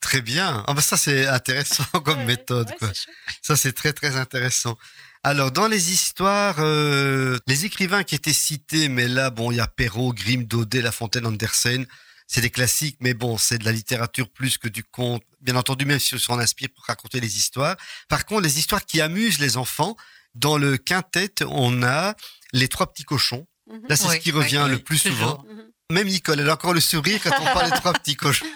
Très bien. Ah bah ça, c'est intéressant comme Ouais, méthode. ouais, quoi. Ça, c'est très, très intéressant. Alors, dans les histoires, euh, les écrivains qui étaient cités, mais là, bon, il y a Perrault, Grimm, Daudet, La Fontaine, Andersen. C'est des classiques, mais bon, c'est de la littérature plus que du conte. Bien entendu, même si on s'en inspire pour raconter les histoires. Par contre, les histoires qui amusent les enfants, dans le quintet, on a les trois petits cochons. Mhm. Là, c'est Oui, ce qui revient oui, le plus toujours. souvent. Même Nicole, elle a encore le sourire quand on parle des trois petits cochons.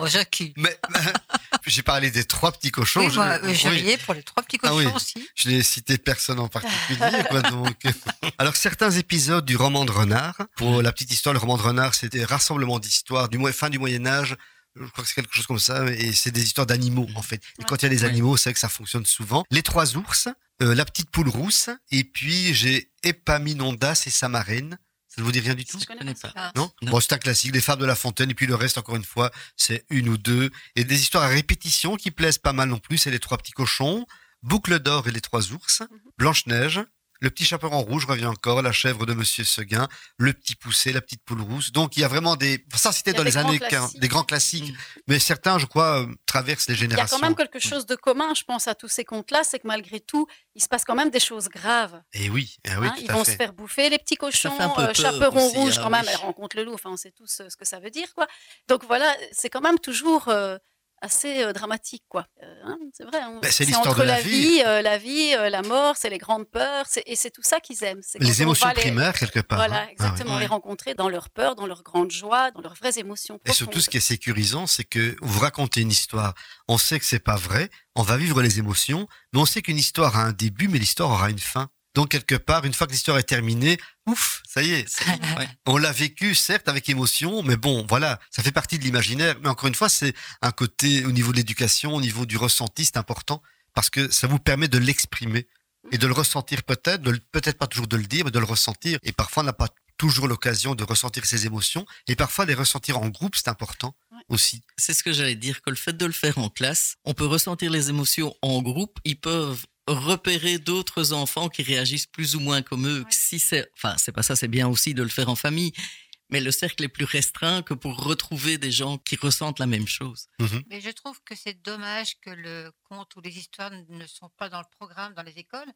Oh, Jackie. Mais j'ai parlé des trois petits cochons. Oui, moi, je oui. riais pour les trois petits Ah cochons oui. aussi. Je n'ai cité personne en particulier, quoi, donc. Alors, certains épisodes du roman de Renard, pour la petite histoire, le roman de Renard, c'était rassemblement d'histoires du fin du Moyen-Âge. Je crois que c'est quelque chose comme ça, et c'est des histoires d'animaux, en fait. Et quand il y a des animaux, c'est vrai que ça fonctionne souvent. Les trois ours, euh, la petite poule rousse, et puis j'ai Épaminondas et sa marraine. Ça ne vous dit rien du tout? Je connais connais pas. pas. Non, Non. Bon, c'est un classique, les fables de La Fontaine, et puis le reste, encore une fois, c'est une ou deux. Et des histoires à répétition qui plaisent pas mal non plus, c'est les trois petits cochons, Boucle d'or et les trois ours, Blanche-Neige, le petit chaperon rouge revient encore, la chèvre de Monsieur Seguin, le petit poussé, la petite poule rousse. Donc il y a vraiment des... Ça, c'était dans les années classiques. 40, des grands classiques. Mm. Mais certains, je crois, euh, traversent les Il y a générations. quand même quelque chose de commun, je pense, à tous ces contes-là, c'est que malgré tout, il se passe quand même des choses graves. Et oui, eh oui, hein. tout Ils à vont fait. se faire bouffer, les petits cochons, euh, chaperon aussi, rouge hein, quand même, oui. elles rencontrent le loup, enfin on sait tous euh, ce que ça veut dire, quoi. Donc voilà, c'est quand même toujours euh, assez euh, dramatique, quoi. Euh, hein, c'est vrai. on- Ben, c'est l'histoire entre de la la vie. euh, la vie, euh, la mort, c'est les grandes peurs, c'est- et c'est tout ça qu'ils aiment. Les on émotions les- primaires, quelque part. hein. Voilà, Ah oui. exactement, ouais. les rencontrer dans leur peur, dans leur grande joie, dans leurs vraies émotions. Et surtout, profondes. ce qui est sécurisant, c'est que vous racontez une histoire. On sait que c'est pas vrai. On va vivre les émotions, mais on sait qu'une histoire a un début, mais l'histoire aura une fin. Donc, quelque part, une fois que l'histoire est terminée, ouf, ça y est. Ouais. On l'a vécu, certes, avec émotion, mais bon, voilà, ça fait partie de l'imaginaire. Mais encore une fois, c'est un côté, au niveau de l'éducation, au niveau du ressenti, c'est important, parce que ça vous permet de l'exprimer et de le ressentir peut-être, peut-être pas toujours de le dire, mais de le ressentir. Et parfois, on n'a pas toujours l'occasion de ressentir ses émotions. Et parfois, les ressentir en groupe, c'est important Ouais. aussi. C'est ce que j'allais dire, que le fait de le faire en classe, on peut ressentir les émotions en groupe, ils peuvent repérer d'autres enfants qui réagissent plus ou moins comme eux. Ouais. Si c'est, enfin, c'est pas ça, c'est bien aussi de le faire en famille, mais le cercle est plus restreint que pour retrouver des gens qui ressentent la même chose. Mais je trouve que c'est dommage que le conte ou les histoires ne sont pas dans le programme dans les écoles,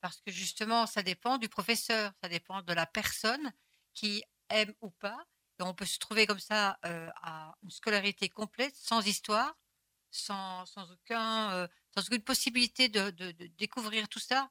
parce que justement, ça dépend du professeur, ça dépend de la personne qui aime ou pas. Et on peut se trouver comme ça euh, à une scolarité complète, sans histoire, sans, sans, aucun, euh, sans aucune possibilité de, de- de découvrir tout ça.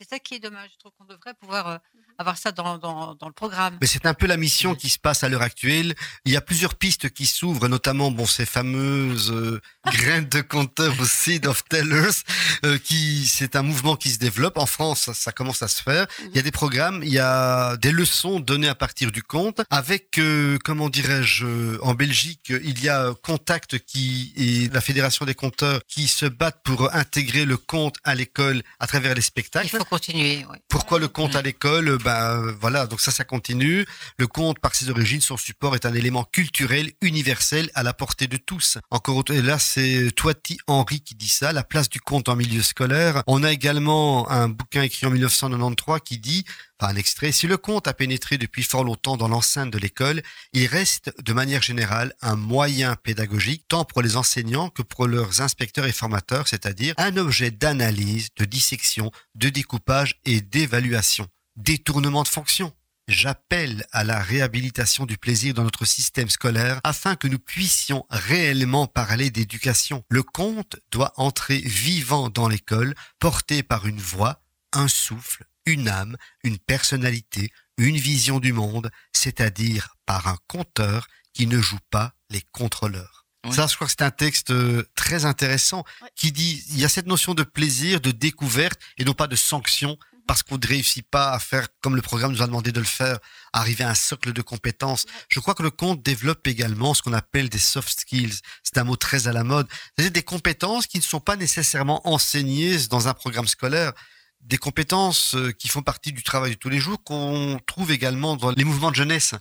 C'est ça qui est dommage. Je trouve qu'on devrait pouvoir euh, avoir ça dans, dans, dans le programme. Mais c'est un peu la mission qui se passe à l'heure actuelle. Il y a plusieurs pistes qui s'ouvrent, notamment bon ces fameuses euh, graines de compteurs ou seed of tellers, euh, qui c'est un mouvement qui se développe en France. Ça, ça commence à se faire. Il y a des programmes, il y a des leçons données à partir du compte. Avec euh, comment dirais-je, euh, en Belgique, il y a Contact qui et la fédération des compteurs qui se battent pour intégrer le compte à l'école à travers les spectacles. Continuer. Pourquoi le conte à l'école Ben euh, voilà, donc ça, ça continue. Le conte, par ses origines, son support est un élément culturel universel à la portée de tous. Encore autre, et là, c'est Toiti Henry qui dit ça. La place du conte en milieu scolaire. On a également un bouquin écrit en 1993 qui dit Un extrait. Si le conte a pénétré depuis fort longtemps dans l'enceinte de l'école, il reste de manière générale un moyen pédagogique tant pour les enseignants que pour leurs inspecteurs et formateurs, c'est-à-dire un objet d'analyse, de dissection, de découpage et d'évaluation. Détournement de fonction. J'appelle à la réhabilitation du plaisir dans notre système scolaire afin que nous puissions réellement parler d'éducation. Le conte doit entrer vivant dans l'école, porté par une voix, un souffle, une âme, une personnalité, une vision du monde, c'est-à-dire par un conteur qui ne joue pas les contrôleurs. Ça, je crois que c'est un texte euh, très intéressant qui dit il y a cette notion de plaisir, de découverte et non pas de sanction parce qu'on ne réussit pas à faire comme le programme nous a demandé de le faire, arriver à un socle de compétences. Je crois que le conte développe également ce qu'on appelle des soft skills. C'est un mot très à la mode. C'est-à-dire des compétences qui ne sont pas nécessairement enseignées dans un programme scolaire. Des compétences euh, qui font partie du travail de tous les jours qu'on trouve également dans les mouvements de jeunesse,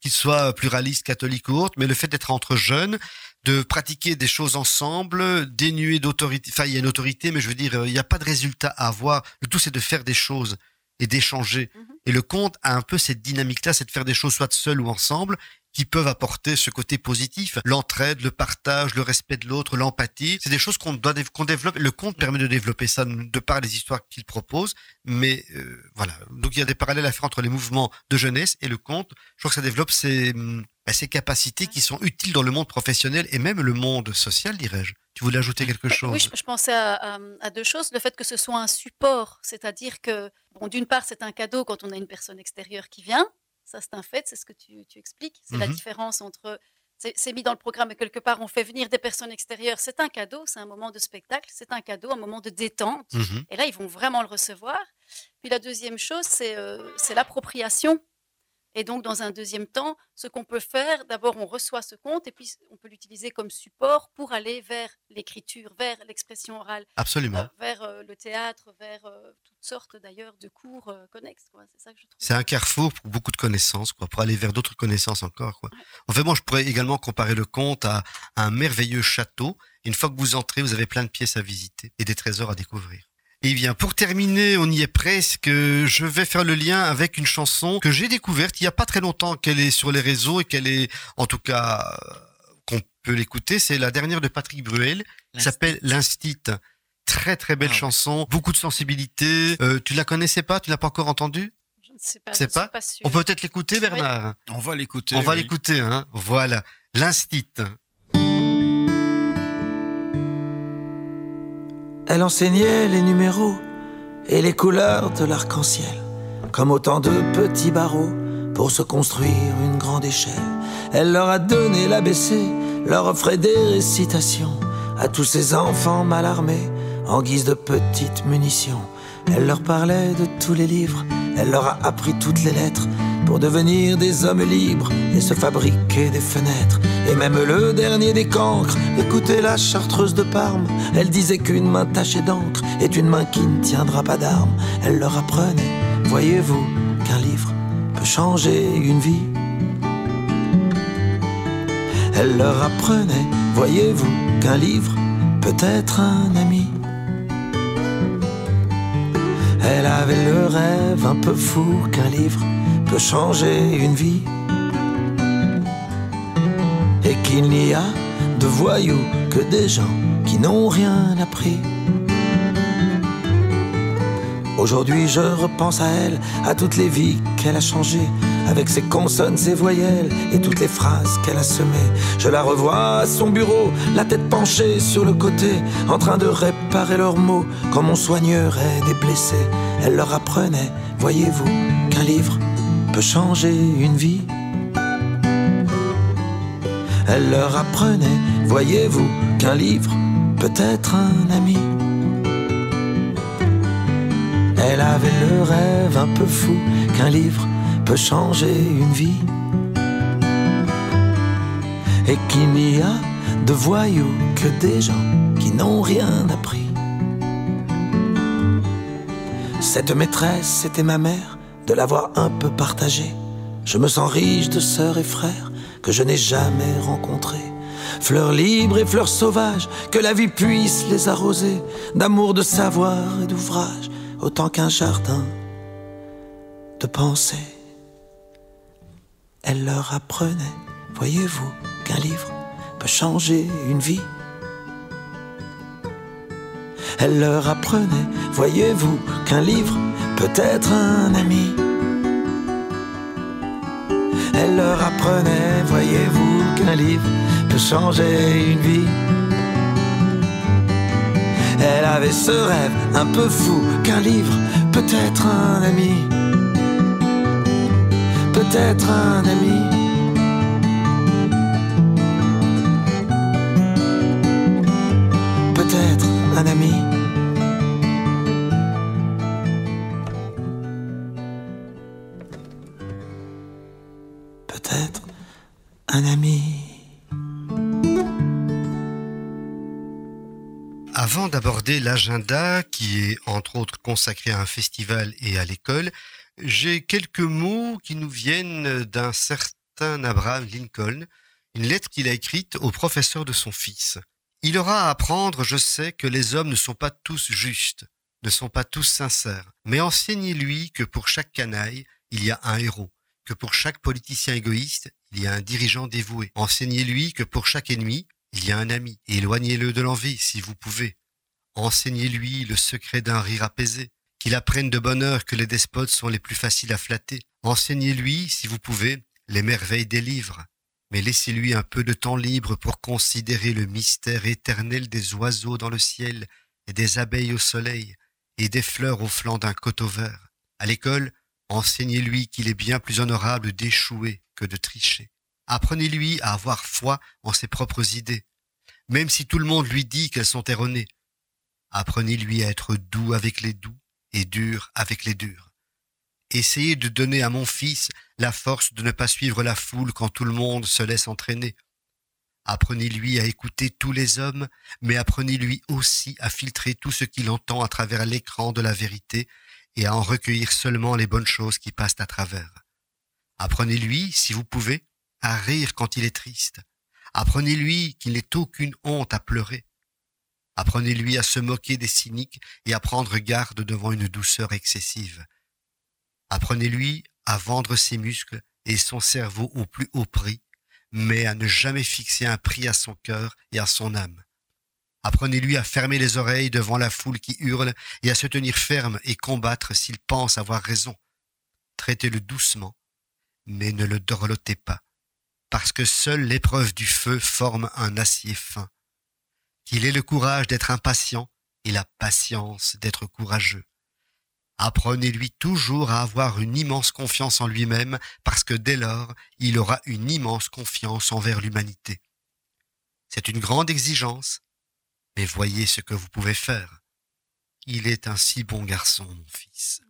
qu'ils soient pluralistes, catholiques ou autres, mais le fait d'être entre jeunes, de pratiquer des choses ensemble, dénué d'autorité. Enfin, il y a une autorité, mais je veux dire, euh, il n'y a pas de résultat à avoir. Le tout, c'est de faire des choses et d'échanger. Mhm. Et le conte a un peu cette dynamique-là, c'est de faire des choses soit seul ou ensemble, qui peuvent apporter ce côté positif, l'entraide, le partage, le respect de l'autre, l'empathie. C'est des choses qu'on doit qu'on développe. Le conte permet de développer ça de par les histoires qu'il propose. Mais euh, voilà, donc il y a des parallèles à faire entre les mouvements de jeunesse et le conte. Je crois que ça développe ces, bah, ces capacités qui sont utiles dans le monde professionnel et même le monde social, dirais-je. Tu voulais ajouter quelque chose? Oui, je, je pensais à, à- à deux choses. Le fait que ce soit un support, c'est-à-dire que, bon, d'une part, c'est un cadeau quand on a une personne extérieure qui vient. Ça, c'est un fait, c'est ce que tu, tu expliques. C'est la Mhm. différence entre. C'est mis dans le programme et quelque part, on fait venir des personnes extérieures. C'est un cadeau, c'est un moment de spectacle, c'est un cadeau, un moment de détente. Mhm. Et là, ils vont vraiment le recevoir. Puis la deuxième chose, c'est euh, c'est l'appropriation. Et donc, dans un deuxième temps, ce qu'on peut faire, d'abord, on reçoit ce compte et puis on peut l'utiliser comme support pour aller vers l'écriture, vers l'expression orale, Absolument. euh, vers euh, le théâtre, vers euh, toutes sortes d'ailleurs de cours connexes. C'est ça que je trouve. C'est un carrefour pour beaucoup de connaissances, quoi, pour aller vers d'autres connaissances encore, quoi. En fait, moi, je pourrais également comparer le conte à, à un merveilleux château. Une fois que vous entrez, vous avez plein de pièces à visiter et des trésors à découvrir. Et bien, pour terminer, on y est presque. Je vais faire le lien avec une chanson que j'ai découverte il y a pas très longtemps, qu'elle est sur les réseaux et qu'elle est, en tout cas, euh, qu'on peut l'écouter. C'est la dernière de Patrick Bruel, qui s'appelle L'Instit. Très très belle Ah ouais. chanson, beaucoup de sensibilité. Euh, tu la connaissais pas? Tu l'as pas encore entendue? Je ne sais pas. Je pas? On peut peut-être l'écouter, Bernard? On va l'écouter. On va l'écouter, hein. Voilà. L'instit. Elle enseignait les numéros et les couleurs de l'arc-en-ciel, comme autant de petits barreaux pour se construire une grande échelle. Elle leur a donné l'ABC, leur offrait des récitations à tous ces enfants mal armés en guise de petites munitions. Elle leur parlait de tous les livres, elle leur a appris toutes les lettres pour devenir des hommes libres et se fabriquer des fenêtres. Et même le dernier des cancres, écoutez la chartreuse de Parme, elle disait qu'une main tachée d'encre est une main qui ne tiendra pas d'armes. Elle leur apprenait, voyez-vous, qu'un livre peut changer une vie. Elle leur apprenait, voyez-vous, qu'un livre peut être un ami. Elle avait le rêve un peu fou qu'un livre peut changer une vie. Qu'il n'y a de voyous que des gens qui n'ont rien appris. Aujourd'hui je repense à elle, à toutes les vies qu'elle a changées, avec ses consonnes, ses voyelles et toutes les phrases qu'elle a semées. Je la revois à son bureau, la tête penchée sur le côté, en train de réparer leurs mots, comme on soignerait des blessés. Elle leur apprenait, voyez-vous, qu'un livre peut changer une vie. Elle leur apprenait, voyez-vous, qu'un livre peut être un ami. Elle avait le rêve un peu fou qu'un livre peut changer une vie. Et qu'il n'y a de voyous que des gens qui n'ont rien appris. Cette maîtresse, c'était ma mère, de l'avoir un peu partagée. Je me sens riche de sœurs et frères que je n'ai jamais rencontrés. Fleurs libres et fleurs sauvages, que la vie puisse les arroser d'amour, de savoir et d'ouvrage, autant qu'un jardin de pensée. Elle leur apprenait, voyez-vous, qu'un livre peut changer une vie. Elle leur apprenait, voyez-vous, qu'un livre peut être un ami. Elle leur apprenait, voyez-vous, qu'un livre peut changer une vie. Elle avait ce rêve un peu fou qu'un livre peut être un ami. Peut-être un ami. Peut-être un ami. Avant d'aborder l'agenda qui est entre autres consacré à un festival et à l'école, j'ai quelques mots qui nous viennent d'un certain Abraham Lincoln, une lettre qu'il a écrite au professeur de son fils. Il aura à apprendre, je sais, que les hommes ne sont pas tous justes, ne sont pas tous sincères, mais enseignez-lui que pour chaque canaille, il y a un héros, que pour chaque politicien égoïste, il y a un dirigeant dévoué. Enseignez-lui que pour chaque ennemi, il y a un ami. Éloignez-le de l'envie si vous pouvez. Enseignez-lui le secret d'un rire apaisé, qu'il apprenne de bonne heure que les despotes sont les plus faciles à flatter. Enseignez-lui, si vous pouvez, les merveilles des livres, mais laissez-lui un peu de temps libre pour considérer le mystère éternel des oiseaux dans le ciel et des abeilles au soleil et des fleurs au flanc d'un coteau vert. À l'école, enseignez-lui qu'il est bien plus honorable d'échouer que de tricher. Apprenez-lui à avoir foi en ses propres idées, même si tout le monde lui dit qu'elles sont erronées. Apprenez-lui à être doux avec les doux et dur avec les durs. Essayez de donner à mon fils la force de ne pas suivre la foule quand tout le monde se laisse entraîner. Apprenez-lui à écouter tous les hommes, mais apprenez-lui aussi à filtrer tout ce qu'il entend à travers l'écran de la vérité et à en recueillir seulement les bonnes choses qui passent à travers. Apprenez-lui, si vous pouvez, à rire quand il est triste. Apprenez-lui qu'il n'est aucune honte à pleurer. Apprenez-lui à se moquer des cyniques et à prendre garde devant une douceur excessive. Apprenez-lui à vendre ses muscles et son cerveau au plus haut prix, mais à ne jamais fixer un prix à son cœur et à son âme. Apprenez-lui à fermer les oreilles devant la foule qui hurle et à se tenir ferme et combattre s'il pense avoir raison. Traitez-le doucement, mais ne le dorlotez pas, parce que seule l'épreuve du feu forme un acier fin. Qu'il ait le courage d'être impatient et la patience d'être courageux. Apprenez-lui toujours à avoir une immense confiance en lui-même, parce que dès lors, il aura une immense confiance envers l'humanité. C'est une grande exigence, mais voyez ce que vous pouvez faire. Il est un si bon garçon, mon fils.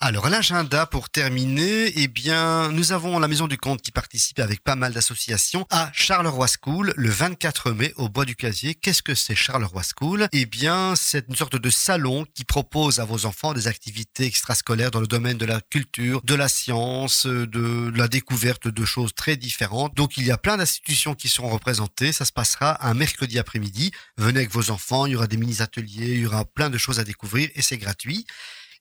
Alors l'agenda pour terminer, eh bien nous avons la Maison du Comte qui participe avec pas mal d'associations à Charleroi School le 24 mai au Bois du Casier. Qu'est-ce que c'est Charleroi School? Eh bien c'est une sorte de salon qui propose à vos enfants des activités extrascolaires dans le domaine de la culture, de la science, de la découverte de choses très différentes. Donc il y a plein d'institutions qui seront représentées. Ça se passera un mercredi après-midi. Venez avec vos enfants, il y aura des mini-ateliers, il y aura plein de choses à découvrir et c'est gratuit.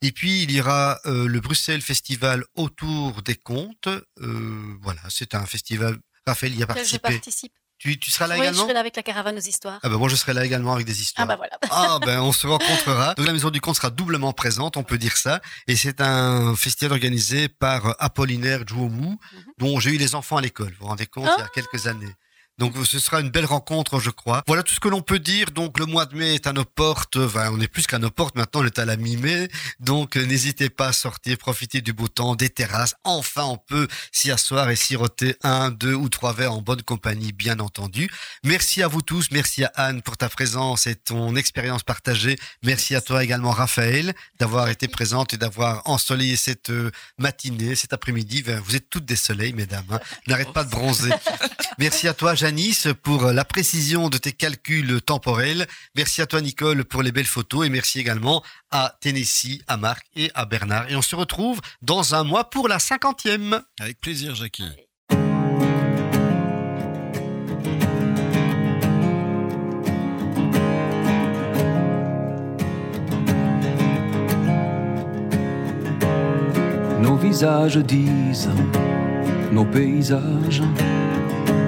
Et puis il y aura euh, le Bruxelles Festival autour des contes. Euh, voilà, c'est un festival. Raphaël y a participé. Je participe. Tu, tu seras là oui, également je serai là avec la caravane aux histoires. Ah ben moi je serai là également avec des histoires. Ah bah voilà. Ah ben on se rencontrera. Donc la maison du conte sera doublement présente, on peut dire ça. Et c'est un festival organisé par Apollinaire Jouomou, Mhm. dont j'ai eu les enfants à l'école. Vous vous rendez compte, il y a Ah. quelques années. Donc ce sera une belle rencontre, je crois. Voilà tout ce que l'on peut dire. Donc le mois de mai est à nos portes. Enfin, on est plus qu'à nos portes. Maintenant, on est à la mi-mai. Donc euh, n'hésitez pas à sortir, profiter du beau temps, des terrasses. Enfin, on peut s'y asseoir et siroter un, deux ou trois verres en bonne compagnie, bien entendu. Merci à vous tous. Merci à Anne pour ta présence et ton expérience partagée. Merci à toi également, Raphaël, d'avoir été présente et d'avoir ensoleillé cette euh, matinée, cet après-midi. Vous êtes toutes des soleils, mesdames. hein. N'arrête pas de bronzer. Merci à toi, Janice, pour la précision de tes calculs temporels. Merci à toi, Nicole, pour les belles photos. Et merci également à Tennessee, à Marc et à Bernard. Et on se retrouve dans un mois pour la cinquantième. Avec plaisir, Jackie. Nos visages disent, nos paysages,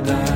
die.